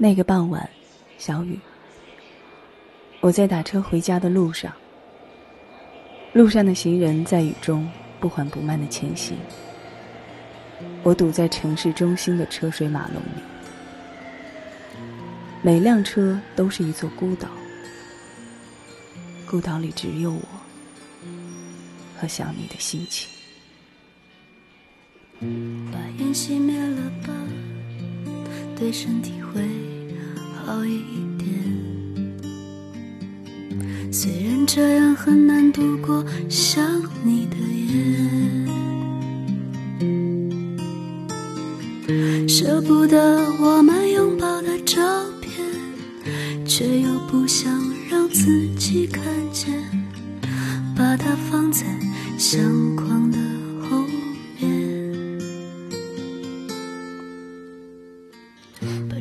那个傍晚，小雨。我在打车回家的路上，路上的行人在雨中不缓不慢的前行。我堵在城市中心的车水马龙里，每辆车都是一座孤岛，孤岛里只有我和想你的心情。把烟熄灭了吧，对身体会好一点。虽然这样很难度过想你的夜，舍不得我们拥抱的照片，却又不想让自己看见，把它放在相框的